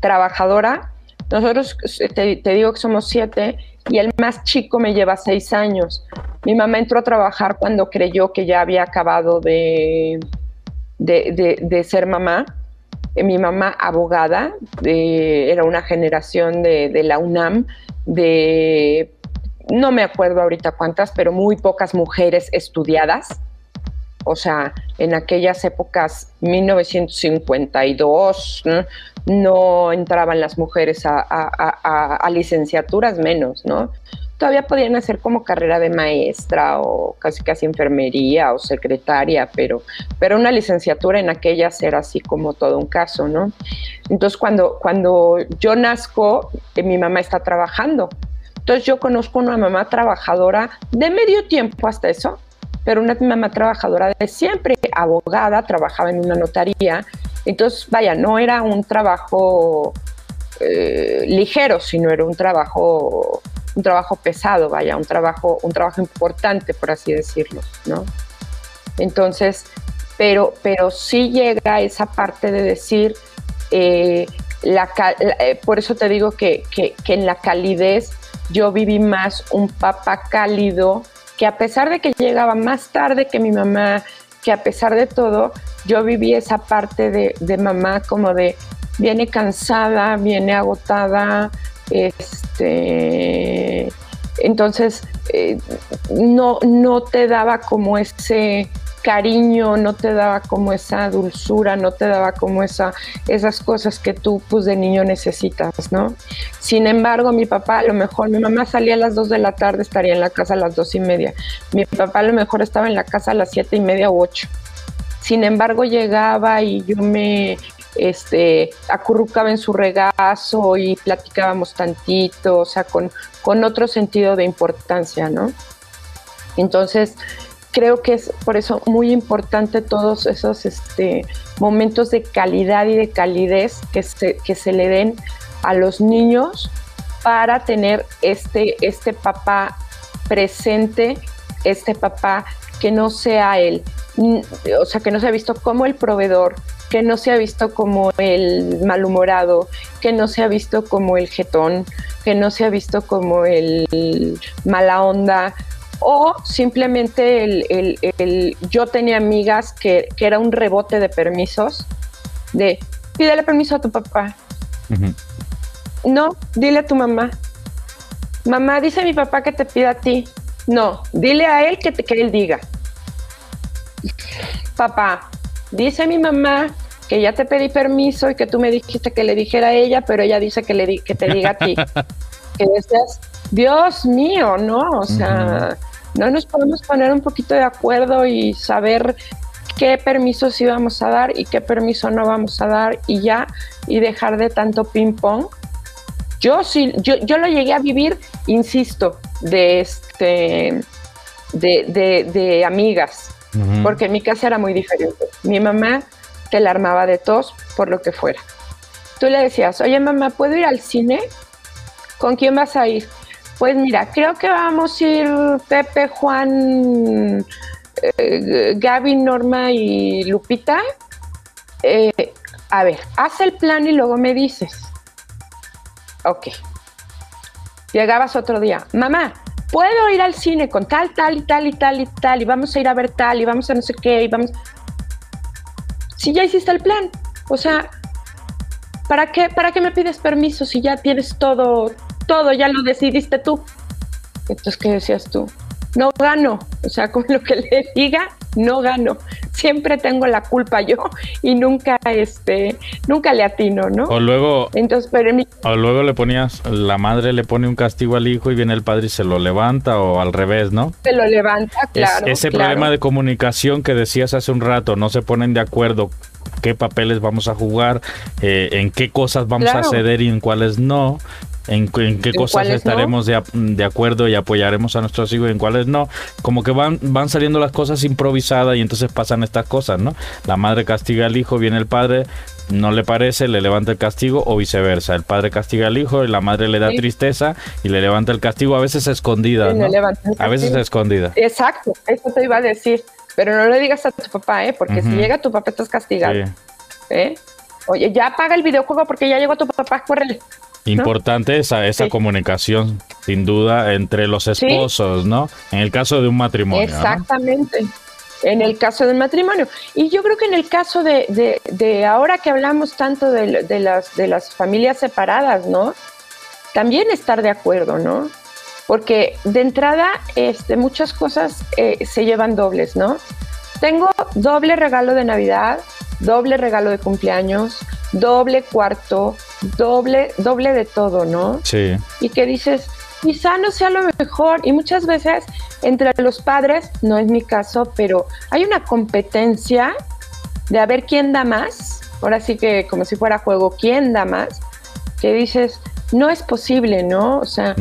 trabajadora, nosotros te, te digo que somos siete y el más chico me lleva seis años. Mi mamá entró a trabajar cuando creyó que ya había acabado de, de, ser mamá eh, mi mamá abogada, era una generación de, de la UNAM, de no me acuerdo ahorita cuántas, pero muy pocas mujeres estudiadas. O sea, en aquellas épocas, 1952, no, entraban las mujeres a, licenciaturas menos, ¿no? Todavía podían hacer como carrera de maestra o casi casi enfermería o secretaria, pero, pero una licenciatura en aquellas era así como todo un caso, ¿no? Entonces, cuando, cuando yo nazco, eh, mi mamá está trabajando entonces yo conozco una mamá trabajadora de medio tiempo hasta eso, pero una mamá trabajadora de siempre, abogada, trabajaba en una notaría. Entonces, vaya, no era un trabajo eh, ligero, sino era un trabajo, un trabajo pesado, vaya, un trabajo, un trabajo importante, por así decirlo, ¿no? Entonces, pero, pero sí llega esa parte de decir, eh, la, eh, por eso te digo que, que, que en la calidez yo viví más un papá cálido, que a pesar de que llegaba más tarde que mi mamá, que a pesar de todo, yo viví esa parte de, mamá como de viene cansada, viene agotada, este, entonces eh, no, no te daba como ese cariño, no te daba como esa dulzura, no te daba como esa, esas cosas que tú pues de niño necesitas, ¿no? Sin embargo, mi papá, a lo mejor, mi mamá salía a las 2 de la tarde, estaría en la casa a las dos y media. Mi papá a lo mejor estaba en la casa a las siete y media u ocho. Sin embargo, llegaba y yo me este, acurrucaba en su regazo y platicábamos tantito, o sea, con, con otro sentido de importancia, ¿no? Entonces, creo que es por eso muy importante todos esos este, momentos de calidad y de calidez que se, que se le den a los niños para tener este, este papá presente, este papá que no sea él, o sea, que no se ha visto como el proveedor, que no se ha visto como el malhumorado, que no se ha visto como el jetón, que no se ha visto como el mala onda, o simplemente el, yo tenía amigas que, era un rebote de permisos, de pídele permiso a tu papá. No, dile a tu mamá. Mamá, dice mi papá que te pida a ti. No, dile a él que, te, que él diga. Papá, dice mi mamá que ya te pedí permiso y que tú me dijiste que le dijera a ella, pero ella dice que, le que te diga a ti. que decías, Dios mío, ¿no? O sea, no nos podemos poner un poquito de acuerdo y saber qué permisos íbamos a dar y qué permiso no vamos a dar y ya, y dejar de tanto ping pong. Yo sí, yo, yo lo llegué a vivir, insisto, de este de, de, amigas, porque mi casa era muy diferente. Mi mamá te la armaba de tos por lo que fuera. Tú le decías, oye mamá, ¿puedo ir al cine? ¿Con quién vas a ir? Pues mira, creo que vamos a ir Pepe, Juan, eh, Gaby, Norma y Lupita. Eh, a ver, haz el plan y luego me dices. Ok. Llegabas otro día. Mamá, ¿puedo ir al cine con tal, tal y tal y tal y tal? Y vamos a ir a ver tal y vamos a no sé qué y vamos... Si ya hiciste el plan. O sea, ¿para qué, ¿para qué me pides permiso si ya tienes todo, todo ya lo decidiste tú. Entonces, ¿qué decías tú? No gano, o sea, con lo que le diga, no gano. Siempre tengo la culpa yo y nunca, este, nunca le atino, ¿no? O luego, Entonces, pero o luego le ponías, la madre le pone un castigo al hijo y viene el padre y se lo levanta o al revés, ¿no? Se lo levanta, claro. ese problema de comunicación que decías hace un rato, no se ponen de acuerdo qué papeles vamos a jugar, eh, en qué cosas vamos a ceder y en cuáles no en, qué cosas estaremos de, acuerdo y apoyaremos a nuestros hijos y en cuáles no. Como que van, van saliendo las cosas improvisadas y entonces pasan estas cosas, ¿no? La madre castiga al hijo, viene el padre, no le parece, le levanta el castigo o viceversa. El padre castiga al hijo y la madre le da tristeza y le levanta el castigo, a veces escondida, ¿no? A veces escondida. Exacto, eso te iba a decir. Pero no le digas a tu papá, ¿eh? Porque si llega tu papá estás castigado. ¿Eh? Oye, ya apaga el videojuego porque ya llegó tu papá, córrele. Importante esa, esa comunicación, sin duda, entre los esposos, ¿no? En el caso de un matrimonio. Exactamente. en el caso del matrimonio. Y yo creo que en el caso de, de, ahora que hablamos tanto de, de, las, de las familias separadas, ¿no? También estar de acuerdo, ¿no? Porque de entrada este, muchas cosas eh, se llevan dobles, ¿no? Tengo doble regalo de Navidad, doble regalo de cumpleaños, doble cuarto, doble, doble de todo, ¿no? Sí. Y que dices, quizá no sea lo mejor. Y muchas veces entre los padres, no es mi caso, pero hay una competencia de a ver quién da más. Ahora sí que como si fuera juego, ¿quién da más? Que dices, no es posible, ¿no? O sea,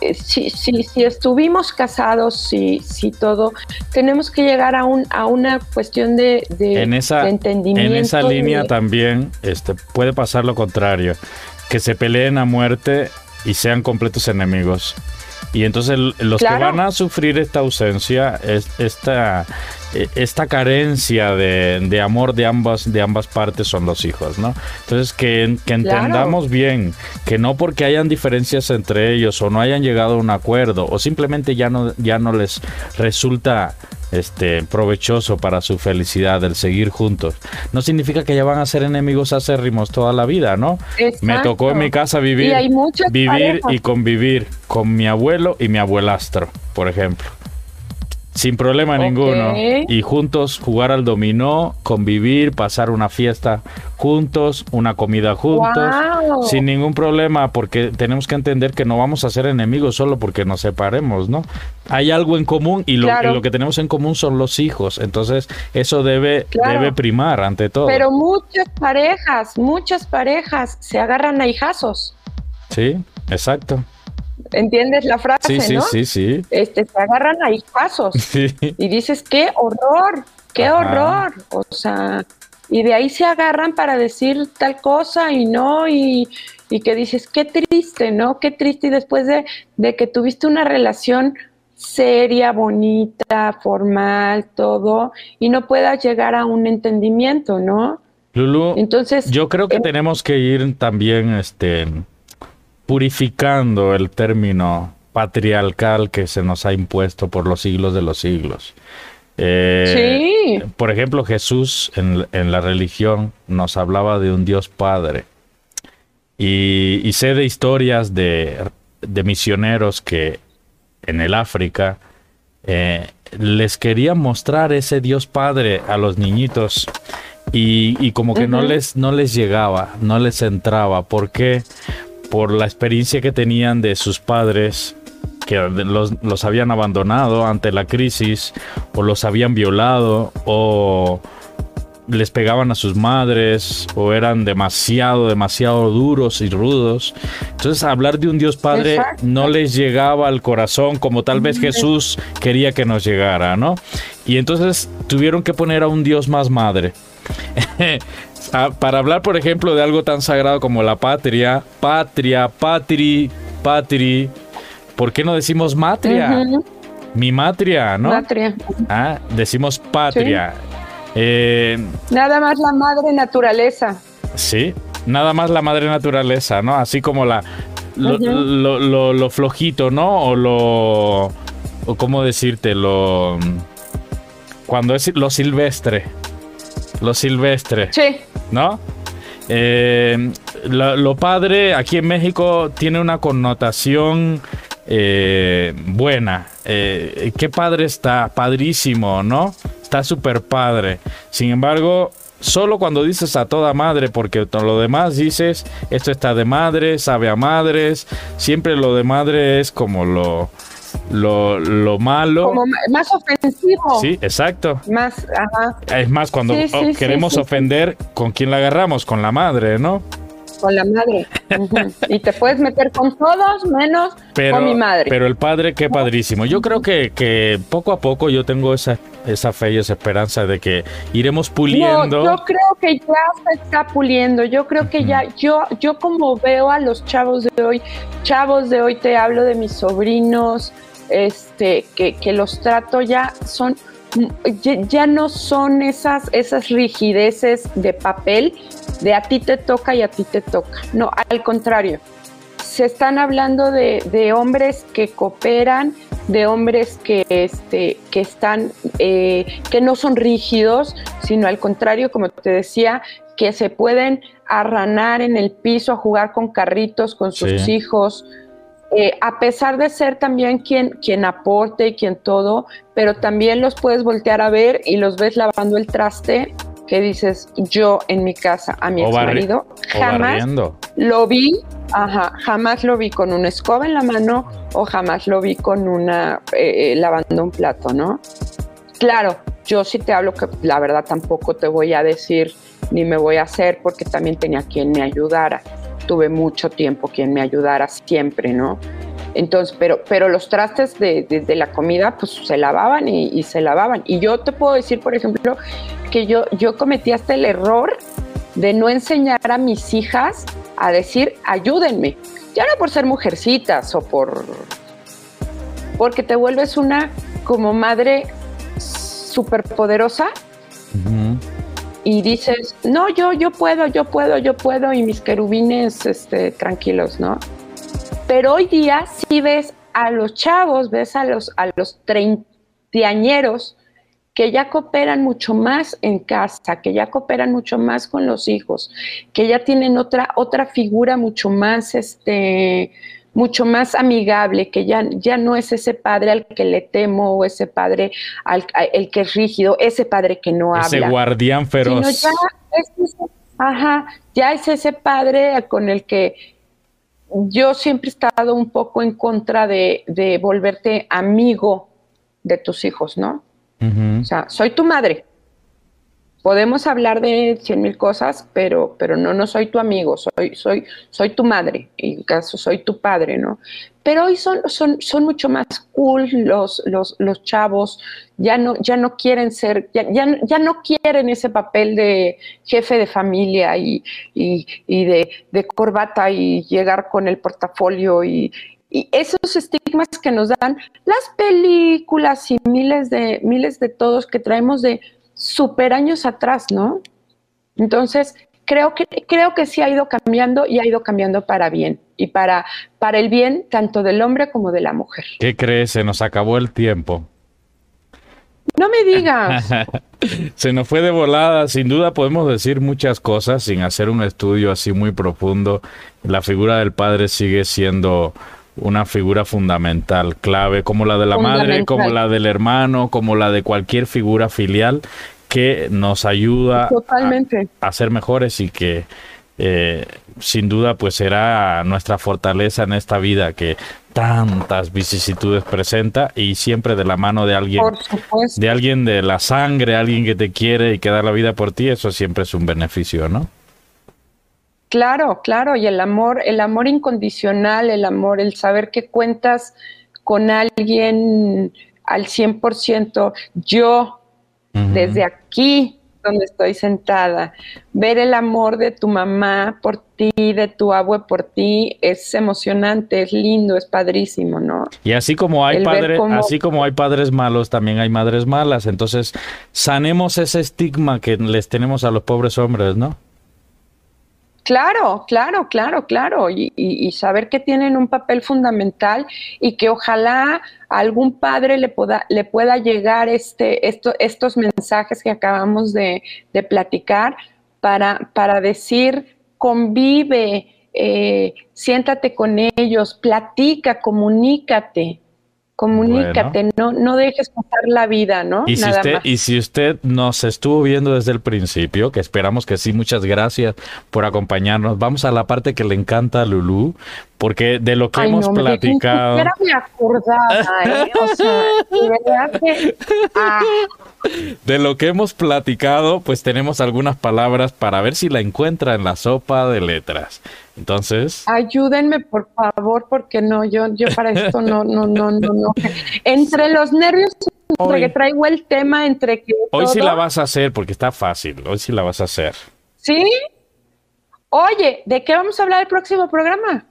eh, si, si, si, estuvimos casados, si, si todo, tenemos que llegar a, un, a una cuestión de, de, en esa, entendimiento. En esa línea también este, puede pasar lo contrario, que se peleen a muerte y sean completos enemigos. Y entonces los que van a sufrir esta ausencia, esta, e, esta carencia de, amor de ambas, de ambas partes son los hijos, ¿no? Entonces que, entendamos bien que no porque hayan diferencias entre ellos o no hayan llegado a un acuerdo o simplemente ya no, ya no les resulta este, provechoso para su felicidad el seguir juntos. No significa que ya van a ser enemigos acérrimos toda la vida, ¿no? Me tocó en mi casa vivir, vivir y convivir con mi abuelo y mi abuelastro, por ejemplo sin problema ninguno. Y juntos jugar al dominó, convivir, pasar una fiesta juntos, una comida juntos, sin ningún problema, porque tenemos que entender que no vamos a ser enemigos solo porque nos separemos, ¿no? Hay algo en común y lo, lo que tenemos en común son los hijos, entonces eso debe, debe primar ante todo. Pero muchas parejas, muchas parejas se agarran a hijazos. Sí, exacto. ¿Entiendes la frase? Sí, ¿no? sí, sí, Este, se agarran ahí pasos y dices, qué horror, qué horror. O sea, y de ahí se agarran para decir tal cosa y no, y, y que dices, qué triste, ¿no? Qué triste. Y después de, de que tuviste una relación seria, bonita, formal, todo, y no puedas llegar a un entendimiento, ¿no? Lulu, Entonces, yo creo que tenemos que ir también, este, purificando el término patriarcal que se nos ha impuesto por los siglos de los siglos. Eh, sí. Por ejemplo, Jesús en, la religión nos hablaba de un Dios Padre. Y, sé de historias de, misioneros que en el África eh, les querían mostrar ese Dios Padre a los niñitos y, como que no, les, no les llegaba, no les entraba. ¿Por qué? Por la experiencia que tenían de sus padres que los, habían abandonado ante la crisis o los habían violado o les pegaban a sus madres o eran demasiado, demasiado duros y rudos. Entonces hablar de un Dios Padre no les llegaba al corazón como tal vez Jesús quería que nos llegara, ¿no? Y entonces tuvieron que poner a un Dios más madre. Ah, para hablar, por ejemplo, de algo tan sagrado como la patria, patria, patri, patri, ¿por qué no decimos matria? Mi matria, ¿no? Matria. Ah, decimos patria. Eh, nada más la madre naturaleza. Sí, nada más la madre naturaleza, ¿no? Así como la lo, flojito, ¿no? O lo. O cómo decirte, lo. Cuando es lo silvestre. Lo silvestre. Sí. ¿No? Eh, lo, padre aquí en México tiene una connotación eh, buena. Eh, qué padre está, padrísimo, ¿no? Está súper padre. Sin embargo, solo cuando dices a toda madre, porque lo demás dices, esto está de madre, sabe a madres, siempre lo de madre es como lo, lo, lo malo. Como más ofensivo. Sí, exacto. Más, ajá. Es más, cuando queremos ofender, ¿con quién la agarramos? Con la madre, ¿no? Con la madre. y te puedes meter con todos menos con mi madre. Pero el padre, qué padrísimo. Yo creo que, que poco a poco yo tengo esa, esa fe y esa esperanza de que iremos puliendo. yo creo que ya se está puliendo. Yo creo que ya, yo, yo como veo a los chavos de hoy, chavos de hoy te hablo de mis sobrinos, este, que, los trato ya son ya, no son esas, esas rigideces de papel de a ti te toca y a ti te toca. No, al contrario. Se están hablando de, hombres que cooperan, de hombres que, este, que están, eh, que no son rígidos, sino al contrario, como te decía, que se pueden arranar en el piso a jugar con carritos con sus hijos, eh, a pesar de ser también quien, quien aporte y quien todo, pero también los puedes voltear a ver y los ves lavando el traste, que dices, yo en mi casa a mi ex marido jamás lo vi, ajá, jamás lo vi con una escoba en la mano o jamás lo vi con una, eh, lavando un plato, ¿no? Claro, yo sí te hablo que la verdad tampoco te voy a decir ni me voy a hacer porque también tenía quien me ayudara tuve mucho tiempo quien me ayudara siempre, ¿no? Entonces, pero, pero los trastes de, la comida, pues se lavaban y, se lavaban. Y yo te puedo decir, por ejemplo, que yo, yo cometí hasta el error de no enseñar a mis hijas a decir, ayúdenme. Ya no por ser mujercitas o por... Porque te vuelves una como madre súper poderosa y dices, no, yo, yo puedo, yo puedo, yo puedo, y mis querubines este, tranquilos, ¿no? Pero hoy día sí ves a los chavos, ves a los, a los treintañeros que ya cooperan mucho más en casa, que ya cooperan mucho más con los hijos, que ya tienen otra, otra figura mucho más, este, mucho más amigable, que ya, ya no es ese padre al que le temo o ese padre al el que es rígido, ese padre que no habla. Ese guardián feroz. ya es ajá, ya es ese padre con el que yo siempre he estado un poco en contra de, de volverte amigo de tus hijos, ¿no? O sea, soy tu madre, podemos hablar de cien mil cosas, pero, pero no, no soy tu amigo, soy, soy, soy tu madre, en caso soy tu padre, ¿no? Pero hoy son, son, son mucho más cool los, los, los chavos, ya no, ya no quieren ser, ya, ya, no quieren ese papel de jefe de familia y, y, de, de, corbata y llegar con el portafolio y, y esos estigmas que nos dan las películas y miles de, miles de todos que traemos de super años atrás, ¿no? Entonces, creo que, creo que sí ha ido cambiando y ha ido cambiando para bien y para, para el bien tanto del hombre como de la mujer. ¿Qué crees? Se nos acabó el tiempo. No me digas. Se nos fue de volada. Sin duda podemos decir muchas cosas sin hacer un estudio así muy profundo. La figura del padre sigue siendo una figura fundamental, clave, como la de la madre, como la del hermano, como la de cualquier figura filial que nos ayuda A, ser mejores y que eh, sin duda pues será nuestra fortaleza en esta vida que tantas vicisitudes presenta y siempre de la mano de alguien de alguien de la sangre, alguien que te quiere y que da la vida por ti, eso siempre es un beneficio, ¿no? Claro, claro, y el amor, el amor incondicional, el amor, el saber que cuentas con alguien al 100%, yo desde aquí donde estoy sentada, ver el amor de tu mamá por ti, de tu abue por ti, es emocionante, es lindo, es padrísimo, ¿no? Y así como hay padres, así como hay padres malos, también hay madres malas. Entonces, sanemos ese estigma que les tenemos a los pobres hombres, ¿no? Claro, claro, claro, claro, y, saber que tienen un papel fundamental y que ojalá algún padre le pueda, le pueda llegar este, estos mensajes que acabamos de, platicar para, para decir, convive, eh, siéntate con ellos, platica, comunícate, Comunícate, no, no dejes pasar la vida, ¿no? Y si, usted, y si usted nos estuvo viendo desde el principio, que esperamos que sí, muchas gracias por acompañarnos. Vamos a la parte que le encanta a Lulú, porque de lo que hemos platicado. Me acordaba, ¿eh? o sea, de verdad que. Ah. De lo que hemos platicado, pues tenemos algunas palabras para ver si la encuentra en la sopa de letras. Entonces. Ayúdenme, por favor, porque no, yo, yo para esto no, no, no, no, no. Entre los nervios, entre que traigo el tema, entre que. Hoy sí la vas a hacer porque está fácil. Hoy sí la vas a hacer. ¿Sí? Oye, ¿de qué vamos a hablar el próximo programa?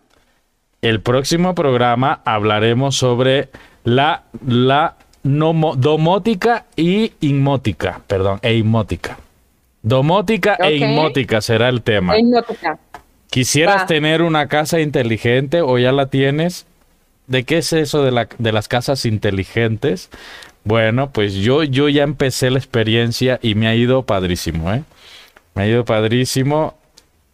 El próximo programa hablaremos sobre la, la domótica y inmótica, perdón, e inmótica. Domótica e inmótica será el tema. E inmótica. ¿Quisieras tener una casa inteligente o ya la tienes? de qué es eso de, la, de las casas inteligentes. Bueno, pues yo, yo ya empecé la experiencia y me ha ido padrísimo, ¿eh? Me ha ido padrísimo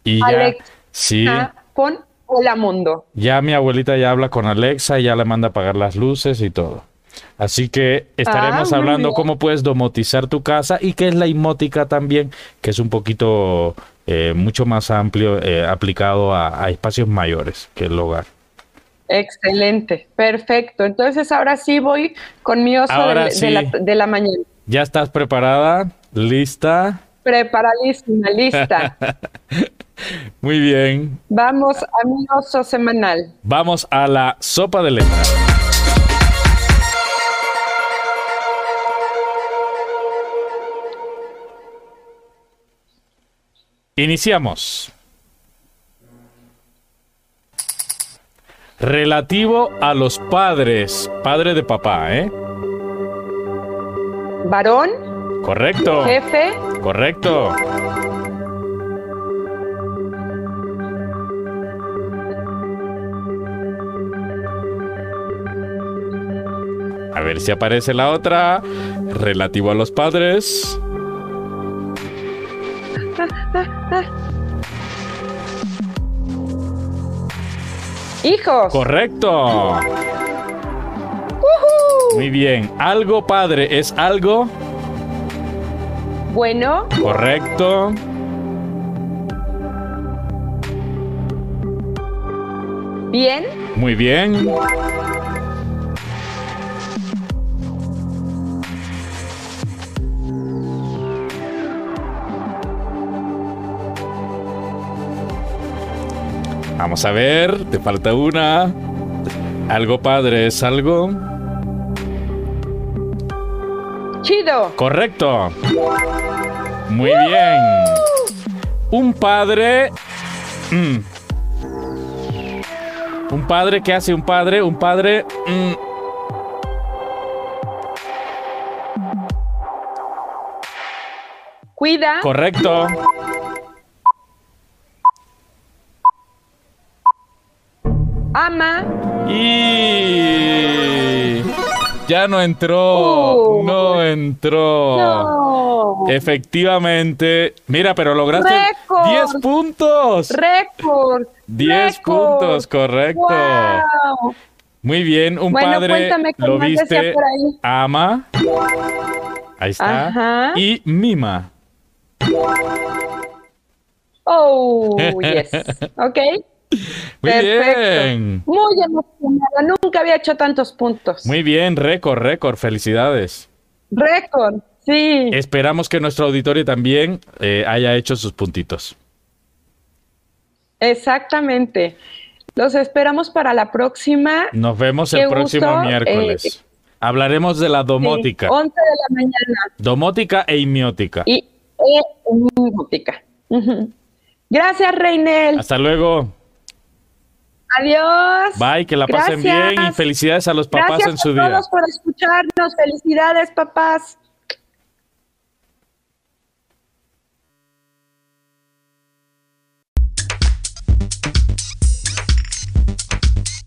y ya... Sí. Con Hola Mundo. Ya mi abuelita ya habla con Alexa, ya le manda a apagar las luces y todo. Así que estaremos ah, hablando cómo puedes domotizar tu casa y qué es la imótica también, que es un poquito eh, mucho más amplio, eh, aplicado a, espacios mayores que el hogar. Excelente, perfecto. Entonces ahora sí voy con mi oso de, la, mañana. ¿Ya estás preparada? ¿Lista? Preparadísima, lista. Muy bien. Vamos a mi oso semanal. Vamos a la sopa de letras. Iniciamos. Relativo a los padres. Padre de papá, ¿eh? Varón. Correcto. Jefe. Correcto. A ver si aparece la otra. Relativo a los padres. Hijos. Correcto. Muy bien. Algo padre es algo. Bueno. Correcto. Bien. Muy bien. Vamos a ver, te falta una. Algo padre es algo. Chido. Correcto. Muy bien. Un padre. Mm. Un padre, ¿qué hace un padre? Un padre. Mm. Cuida. Correcto. Ama. Y ya no entró, uh. no entró. Efectivamente, mira, pero lograste 10 puntos. Récord. 10 puntos, correcto. Muy bien, un padre lo viste, ama. Ahí está. Y mima. Oh, yes. Ok. Muy bien. Muy emocionada. Nunca había hecho tantos puntos. Muy bien, récord, récord. Felicidades. Récord, sí. Esperamos que nuestro auditorio también eh, haya hecho sus puntitos. Exactamente. Los esperamos para la próxima. Nos vemos el próximo miércoles. Eh, Hablaremos de la domótica. 11 de la mañana. Domótica e inmiótica. Y e Gracias, Reinel. Hasta luego. Adiós. Bye, que la pasen bien y felicidades a los papás en su día. Gracias a todos por escucharnos. Felicidades, papás.